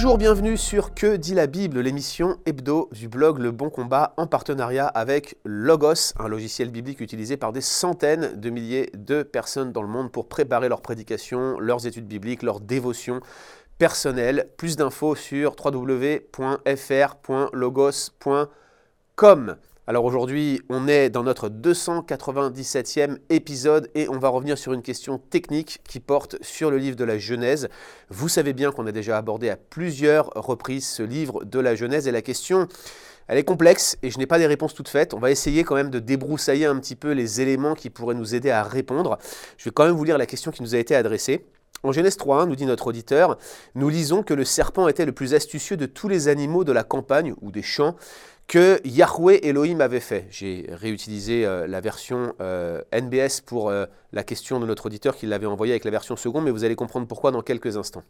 Bonjour, bienvenue sur Que dit la Bible, l'émission hebdo du blog Le Bon Combat en partenariat avec Logos, un logiciel biblique utilisé par des centaines de milliers de personnes dans le monde pour préparer leurs prédications, leurs études bibliques, leurs dévotions personnelles. Plus d'infos sur www.fr.logos.com. Alors aujourd'hui, on est dans notre 297e épisode et on va revenir sur une question technique qui porte sur le livre de la Genèse. Vous savez bien qu'on a déjà abordé à plusieurs reprises ce livre de la Genèse et la question elle est complexe et je n'ai pas des réponses toutes faites. On va essayer quand même de débroussailler un petit peu les éléments qui pourraient nous aider à répondre. Je vais quand même vous lire la question qui nous a été adressée. En Genèse 3.1, nous dit notre auditeur, nous lisons que le serpent était le plus astucieux de tous les animaux de la campagne ou des champs que Yahweh Elohim avait fait. J'ai réutilisé euh, la version euh, NBS pour euh, la question de notre auditeur qui l'avait envoyée avec la version seconde, mais vous allez comprendre pourquoi dans quelques instants.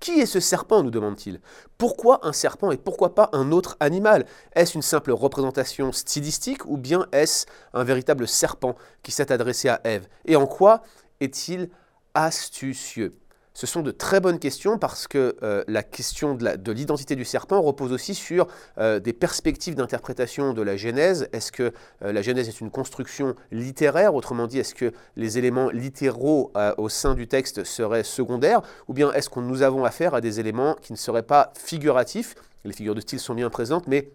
Qui est ce serpent? nous demande-t-il. Pourquoi un serpent et pourquoi pas un autre animal? Est-ce une simple représentation stylistique ou bien est-ce un véritable serpent qui s'est adressé à Ève? Et en quoi est-il astucieux. Ce sont de très bonnes questions parce que euh, la question de l'identité du serpent repose aussi sur euh, des perspectives d'interprétation de la Genèse. Est-ce que euh, la Genèse est une construction littéraire? Autrement dit, est-ce que les éléments littéraux au sein du texte seraient secondaires? Ou bien est-ce que nous avons affaire à des éléments qui ne seraient pas figuratifs? Les figures de style sont bien présentes, mais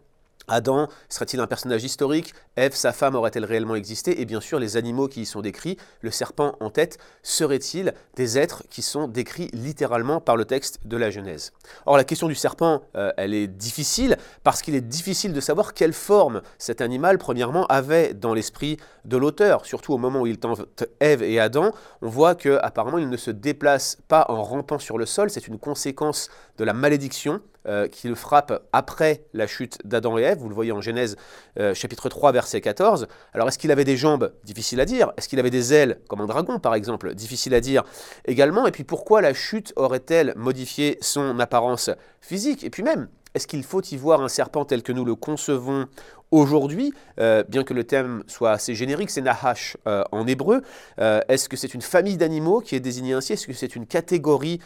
Adam serait-il un personnage historique? Ève, sa femme, aurait-elle réellement existé? Et bien sûr, les animaux qui y sont décrits, le serpent en tête, seraient-ils des êtres qui sont décrits littéralement par le texte de la Genèse? Or, la question du serpent, euh, elle est difficile parce qu'il est difficile de savoir quelle forme cet animal, premièrement, avait dans l'esprit de l'auteur. Surtout au moment où il tente Ève et Adam, on voit qu'apparemment, il ne se déplace pas en rampant sur le sol. C'est une conséquence de la malédiction euh, qui le frappe après la chute d'Adam et Ève. Vous le voyez en Genèse euh, chapitre 3 verset 14. Alors est-ce qu'il avait des jambes? Difficile à dire. Est-ce qu'il avait des ailes comme un dragon par exemple? Difficile à dire également. Et puis pourquoi la chute aurait-elle modifié son apparence physique? Et puis même, est-ce qu'il faut y voir un serpent tel que nous le concevons aujourd'hui, euh, bien que le thème soit assez générique, c'est Nahash euh, en hébreu. Euh, est-ce que c'est une famille d'animaux qui est désignée ainsi? Est-ce que c'est une catégorie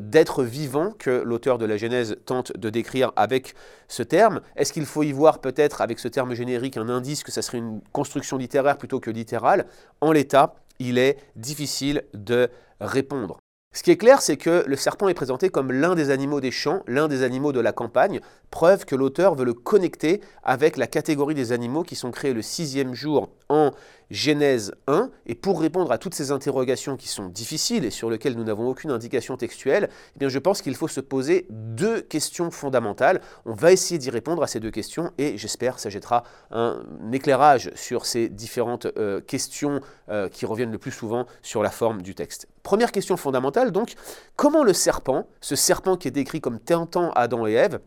d'êtres vivants que l'auteur de la Genèse tente de décrire avec ce terme? Est-ce qu'il faut y voir peut-être avec ce terme générique un indice que ça serait une construction littéraire plutôt que littérale? En l'état, il est difficile de répondre. Ce qui est clair, c'est que le serpent est présenté comme l'un des animaux des champs, l'un des animaux de la campagne, preuve que l'auteur veut le connecter avec la catégorie des animaux qui sont créés le sixième jour en Genèse 1. Et pour répondre à toutes ces interrogations qui sont difficiles et sur lesquelles nous n'avons aucune indication textuelle, eh bien je pense qu'il faut se poser deux questions fondamentales. On va essayer d'y répondre à ces deux questions et j'espère ça jettera un éclairage sur ces différentes euh, questions euh, qui reviennent le plus souvent sur la forme du texte. Première question fondamentale donc, comment le serpent, ce serpent qui est décrit comme tentant Adam et Ève,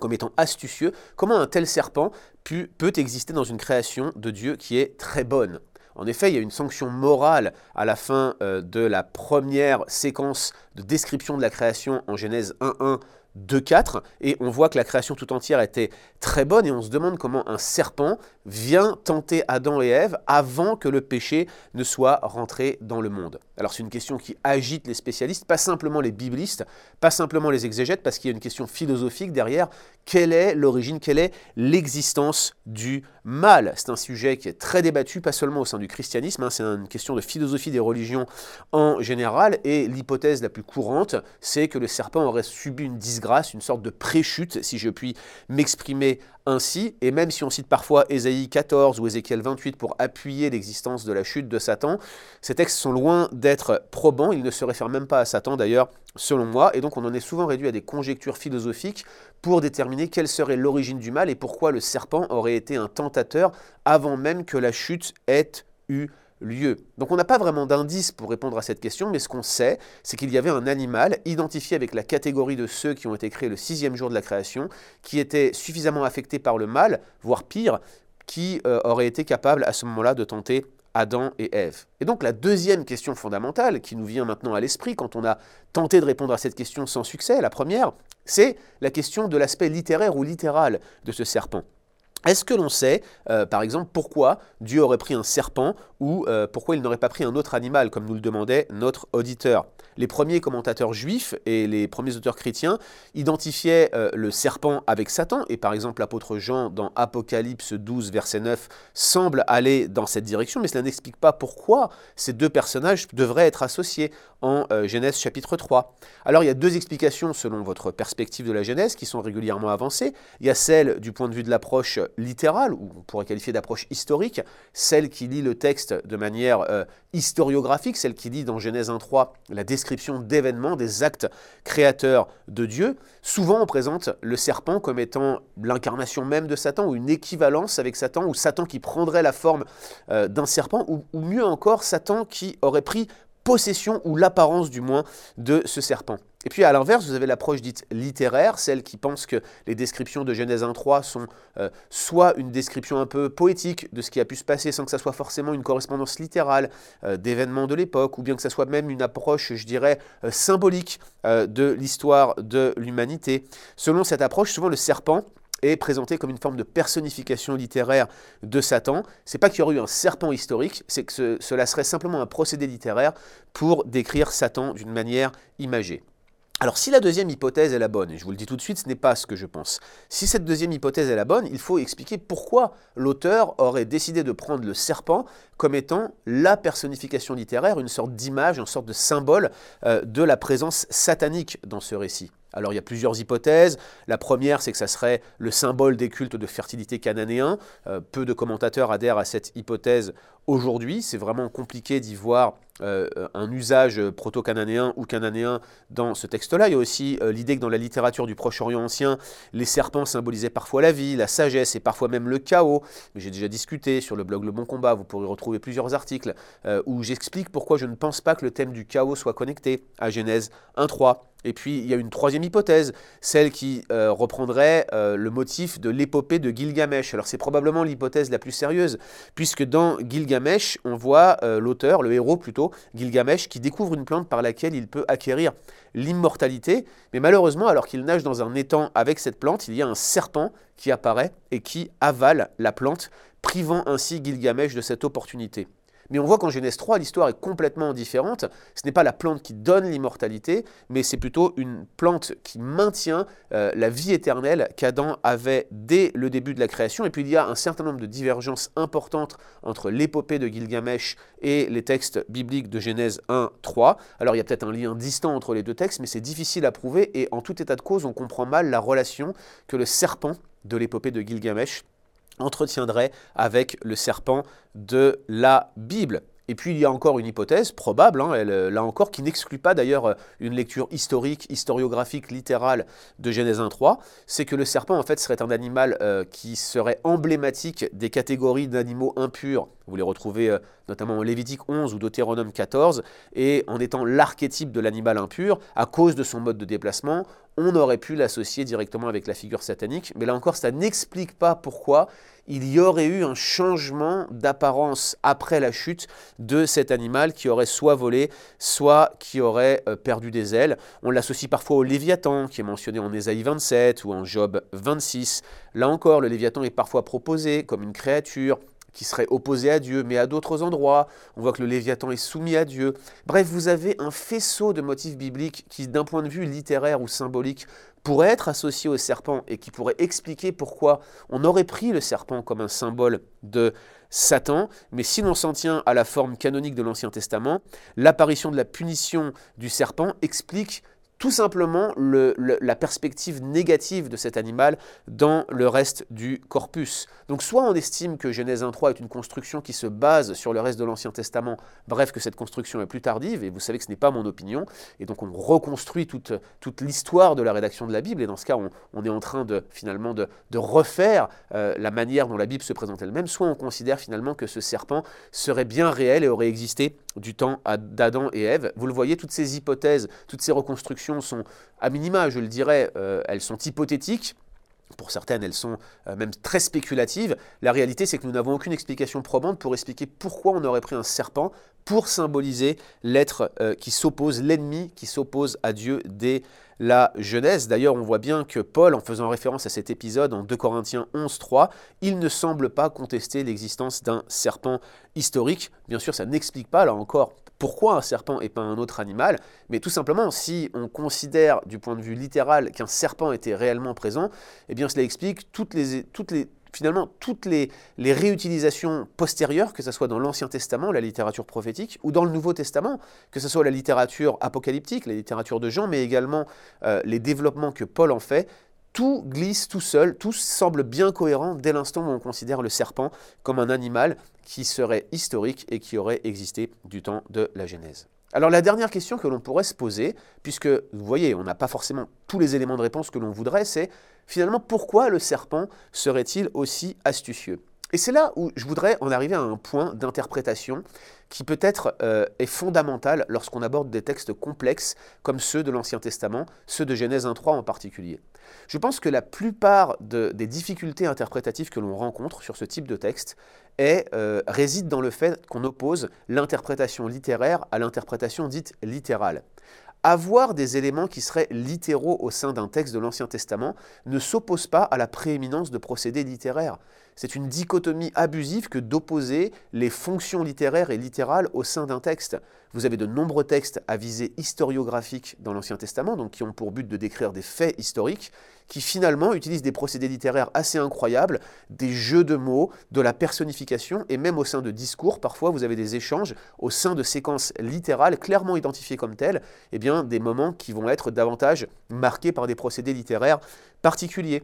comme étant astucieux, comment un tel serpent peut exister dans une création de Dieu qui est très bonne? En effet, il y a une sanction morale à la fin euh, de la première séquence de description de la création en Genèse 1.1 2.4, et on voit que la création tout entière était très bonne, et on se demande comment un serpent vient tenter Adam et Ève avant que le péché ne soit rentré dans le monde. Alors c'est une question qui agite les spécialistes, pas simplement les biblistes, pas simplement les exégètes, parce qu'il y a une question philosophique derrière. Quelle est l'origine, quelle est l'existence du mal? C'est un sujet qui est très débattu, pas seulement au sein du christianisme, hein, c'est une question de philosophie des religions en général, et l'hypothèse la plus courante, c'est que le serpent aurait subi une disgrâce, une sorte de préchute, si je puis m'exprimer ainsi, et même si on cite parfois Ésaïe 14 ou Ézéchiel 28 pour appuyer l'existence de la chute de Satan, ces textes sont loin d'être probants, ils ne se réfèrent même pas à Satan d'ailleurs, selon moi, et donc on en est souvent réduit à des conjectures philosophiques pour déterminer quelle serait l'origine du mal et pourquoi le serpent aurait été un tentateur avant même que la chute ait eu lieu. Donc on n'a pas vraiment d'indice pour répondre à cette question, mais ce qu'on sait, c'est qu'il y avait un animal identifié avec la catégorie de ceux qui ont été créés le sixième jour de la création, qui était suffisamment affecté par le mal, voire pire, qui euh, aurait été capable à ce moment-là de tenter Adam et Ève. Et donc la deuxième question fondamentale qui nous vient maintenant à l'esprit quand on a tenté de répondre à cette question sans succès, la première, c'est la question de l'aspect littéraire ou littéral de ce serpent. Est-ce que l'on sait, euh, par exemple, pourquoi Dieu aurait pris un serpent ou euh, pourquoi il n'aurait pas pris un autre animal, comme nous le demandait notre auditeur? Les premiers commentateurs juifs et les premiers auteurs chrétiens identifiaient euh, le serpent avec Satan, et par exemple l'apôtre Jean dans Apocalypse 12, verset 9, semble aller dans cette direction, mais cela n'explique pas pourquoi ces deux personnages devraient être associés en Genèse chapitre 3. Alors il y a deux explications selon votre perspective de la Genèse qui sont régulièrement avancées. Il y a celle du point de vue de l'approche littérale, ou on pourrait qualifier d'approche historique, celle qui lit le texte de manière euh, historiographique, celle qui lit dans Genèse 1.3 la description d'événements, des actes créateurs de Dieu. Souvent on présente le serpent comme étant l'incarnation même de Satan, ou une équivalence avec Satan, ou Satan qui prendrait la forme euh, d'un serpent, ou mieux encore Satan qui aurait pris possession, ou l'apparence du moins, de ce serpent. Et puis à l'inverse, vous avez l'approche dite littéraire, celle qui pense que les descriptions de Genèse 1.3 sont euh, soit une description un peu poétique de ce qui a pu se passer sans que ça soit forcément une correspondance littérale euh, d'événements de l'époque, ou bien que ça soit même une approche, je dirais, euh, symbolique de l'histoire de l'humanité. Selon cette approche, souvent le serpent est présenté comme une forme de personnification littéraire de Satan. C'est pas qu'il y aurait eu un serpent historique, c'est que cela serait simplement un procédé littéraire pour décrire Satan d'une manière imagée. Alors si la deuxième hypothèse est la bonne, et je vous le dis tout de suite, ce n'est pas ce que je pense, si cette deuxième hypothèse est la bonne, il faut expliquer pourquoi l'auteur aurait décidé de prendre le serpent comme étant la personnification littéraire, une sorte d'image, une sorte de symbole euh, de la présence satanique dans ce récit. Alors il y a plusieurs hypothèses. La première, c'est que ça serait le symbole des cultes de fertilité cananéens. Euh, peu de commentateurs adhèrent à cette hypothèse aujourd'hui. C'est vraiment compliqué d'y voir euh, un usage proto-cananéen ou cananéen dans ce texte-là. Il y a aussi euh, l'idée que dans la littérature du Proche-Orient ancien, les serpents symbolisaient parfois la vie, la sagesse et parfois même le chaos. J'ai déjà discuté sur le blog Le Bon Combat, vous pourrez retrouver plusieurs articles où j'explique pourquoi je ne pense pas que le thème du chaos soit connecté à Genèse 1.3. Et puis il y a une troisième hypothèse, celle qui euh, reprendrait euh, le motif de l'épopée de Gilgamesh. Alors c'est probablement l'hypothèse la plus sérieuse, puisque dans Gilgamesh, on voit euh, l'auteur, le héros plutôt, Gilgamesh, qui découvre une plante par laquelle il peut acquérir l'immortalité. Mais malheureusement, alors qu'il nage dans un étang avec cette plante, il y a un serpent qui apparaît et qui avale la plante, privant ainsi Gilgamesh de cette opportunité. Mais on voit qu'en Genèse 3, l'histoire est complètement différente. Ce n'est pas la plante qui donne l'immortalité, mais c'est plutôt une plante qui maintient euh, la vie éternelle qu'Adam avait dès le début de la création. Et puis il y a un certain nombre de divergences importantes entre l'épopée de Gilgamesh et les textes bibliques de Genèse 1, 3. Alors il y a peut-être un lien distant entre les deux textes, mais c'est difficile à prouver. Et en tout état de cause, on comprend mal la relation que le serpent de l'épopée de Gilgamesh entretiendrait avec le serpent de la Bible. Et puis il y a encore une hypothèse probable, hein, euh, là encore, qui n'exclut pas d'ailleurs euh, une lecture historique, historiographique, littérale de Genèse 1.3, c'est que le serpent en fait serait un animal euh, qui serait emblématique des catégories d'animaux impurs. Vous les retrouvez notamment en Lévitique 11 ou Deutéronome 14, et en étant l'archétype de l'animal impur, à cause de son mode de déplacement, on aurait pu l'associer directement avec la figure satanique, mais là encore, ça n'explique pas pourquoi il y aurait eu un changement d'apparence après la chute de cet animal qui aurait soit volé, soit qui aurait euh, perdu des ailes. On l'associe parfois au Léviathan, qui est mentionné en Ésaïe 27 ou en Job 26. Là encore, le Léviathan est parfois proposé comme une créature qui serait opposée à Dieu, mais à d'autres endroits, on voit que le Léviathan est soumis à Dieu. Bref, vous avez un faisceau de motifs bibliques qui, d'un point de vue littéraire ou symbolique, pourrait être associé au serpent et qui pourrait expliquer pourquoi on aurait pris le serpent comme un symbole de Satan, mais si l'on s'en tient à la forme canonique de l'Ancien Testament, l'apparition de la punition du serpent explique tout simplement la perspective négative de cet animal dans le reste du corpus. Donc soit on estime que Genèse 1.3 est une construction qui se base sur le reste de l'Ancien Testament, bref que cette construction est plus tardive, et vous savez que ce n'est pas mon opinion, et donc on reconstruit toute, toute l'histoire de la rédaction de la Bible, et dans ce cas on, est en train de finalement de, refaire euh, la manière dont la Bible se présente elle-même, soit on considère finalement que ce serpent serait bien réel et aurait existé du temps d'Adam et Ève. Vous le voyez, toutes ces hypothèses, toutes ces reconstructions sont, à minima, je le dirais, euh, elles sont hypothétiques. Pour certaines, elles sont euh, même très spéculatives. La réalité, c'est que nous n'avons aucune explication probante pour expliquer pourquoi on aurait pris un serpent pour symboliser l'être euh, qui s'oppose, l'ennemi qui s'oppose à Dieu dès la Genèse. D'ailleurs, on voit bien que Paul, en faisant référence à cet épisode en 2 Corinthiens 11, 3, il ne semble pas contester l'existence d'un serpent historique. Bien sûr, ça n'explique pas, là encore, pourquoi un serpent et pas un autre animal, mais tout simplement, si on considère du point de vue littéral qu'un serpent était réellement présent, eh bien cela explique toutes les, toutes les, finalement toutes les, réutilisations postérieures, que ce soit dans l'Ancien Testament, la littérature prophétique, ou dans le Nouveau Testament, que ce soit la littérature apocalyptique, la littérature de Jean, mais également euh, les développements que Paul en fait, tout glisse tout seul, tout semble bien cohérent dès l'instant où on considère le serpent comme un animal qui serait historique et qui aurait existé du temps de la Genèse. Alors la dernière question que l'on pourrait se poser, puisque vous voyez, on n'a pas forcément tous les éléments de réponse que l'on voudrait, c'est finalement pourquoi le serpent serait-il aussi astucieux? Et c'est là où je voudrais en arriver à un point d'interprétation qui peut-être euh, est fondamental lorsqu'on aborde des textes complexes comme ceux de l'Ancien Testament, ceux de Genèse 1.3 en particulier. Je pense que la plupart des difficultés interprétatives que l'on rencontre sur ce type de texte est, euh, résident dans le fait qu'on oppose l'interprétation littéraire à l'interprétation dite littérale. Avoir des éléments qui seraient littéraux au sein d'un texte de l'Ancien Testament ne s'oppose pas à la prééminence de procédés littéraires. C'est une dichotomie abusive que d'opposer les fonctions littéraires et littérales au sein d'un texte. Vous avez de nombreux textes à visée historiographique dans l'Ancien Testament, donc qui ont pour but de décrire des faits historiques, qui finalement utilisent des procédés littéraires assez incroyables, des jeux de mots, de la personnification, et même au sein de discours, parfois vous avez des échanges au sein de séquences littérales clairement identifiées comme telles, eh des moments qui vont être davantage marqués par des procédés littéraires particuliers.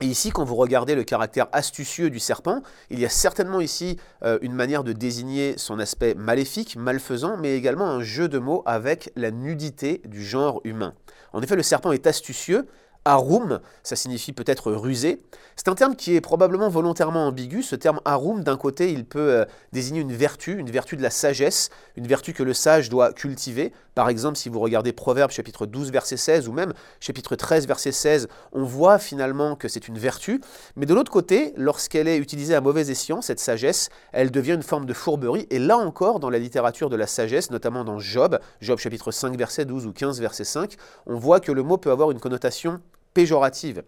Ici, quand vous regardez le caractère astucieux du serpent, il y a certainement ici euh, une manière de désigner son aspect maléfique, malfaisant, mais également un jeu de mots avec la nudité du genre humain. En effet, le serpent est astucieux, Arum, ça signifie peut-être rusé. C'est un terme qui est probablement volontairement ambigu. Ce terme arum, d'un côté, il peut euh, désigner une vertu, une vertu de la sagesse, une vertu que le sage doit cultiver. Par exemple, si vous regardez Proverbe chapitre 12 verset 16 ou même chapitre 13 verset 16, on voit finalement que c'est une vertu. Mais de l'autre côté, lorsqu'elle est utilisée à mauvais escient, cette sagesse, elle devient une forme de fourberie. Et là encore, dans la littérature de la sagesse, notamment dans Job, Job chapitre 5 verset 12 ou 15 verset 5, on voit que le mot peut avoir une connotation péjorative.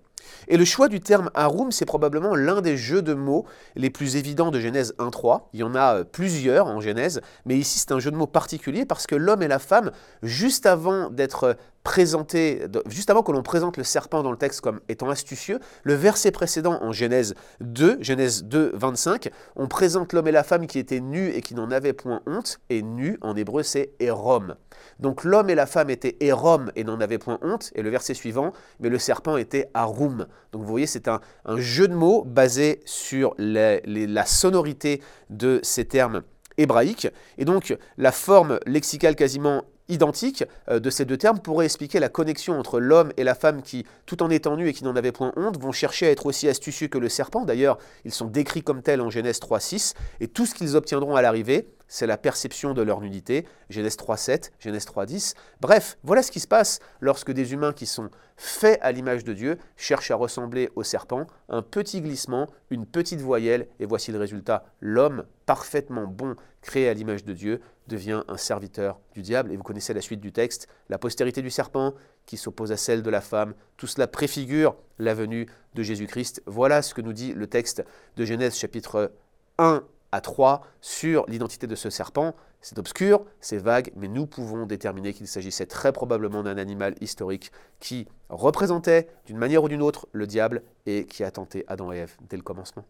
Et le choix du terme harum, c'est probablement l'un des jeux de mots les plus évidents de Genèse 1.3. Il y en a euh, plusieurs en Genèse, mais ici c'est un jeu de mots particulier parce que l'homme et la femme, juste avant d'être présenté, juste avant que l'on présente le serpent dans le texte comme étant astucieux, le verset précédent en Genèse 2, Genèse 2, 25, on présente l'homme et la femme qui étaient nus et qui n'en avaient point honte, et nu en hébreu c'est érom. Donc l'homme et la femme étaient érom et n'en avaient point honte, et le verset suivant, mais le serpent était Donc vous voyez, c'est un, jeu de mots basé sur la sonorité de ces termes hébraïques, et donc la forme lexicale quasiment identique euh, de ces deux termes pourrait expliquer la connexion entre l'homme et la femme qui, tout en étant nus et qui n'en avaient point honte, vont chercher à être aussi astucieux que le serpent. D'ailleurs, ils sont décrits comme tels en Genèse 3.6, et tout ce qu'ils obtiendront à l'arrivée, c'est la perception de leur nudité, Genèse 3.7, Genèse 3.10. Bref, voilà ce qui se passe lorsque des humains qui sont faits à l'image de Dieu cherchent à ressembler au serpent, un petit glissement, une petite voyelle, et voici le résultat. L'homme, parfaitement bon, créé à l'image de Dieu, devient un serviteur du diable. Et vous connaissez la suite du texte, la postérité du serpent qui s'oppose à celle de la femme. Tout cela préfigure la venue de Jésus-Christ. Voilà ce que nous dit le texte de Genèse chapitre 1 à 3 sur l'identité de ce serpent. C'est obscur, c'est vague, mais nous pouvons déterminer qu'il s'agissait très probablement d'un animal historique qui représentait d'une manière ou d'une autre le diable et qui a tenté Adam et Ève dès le commencement.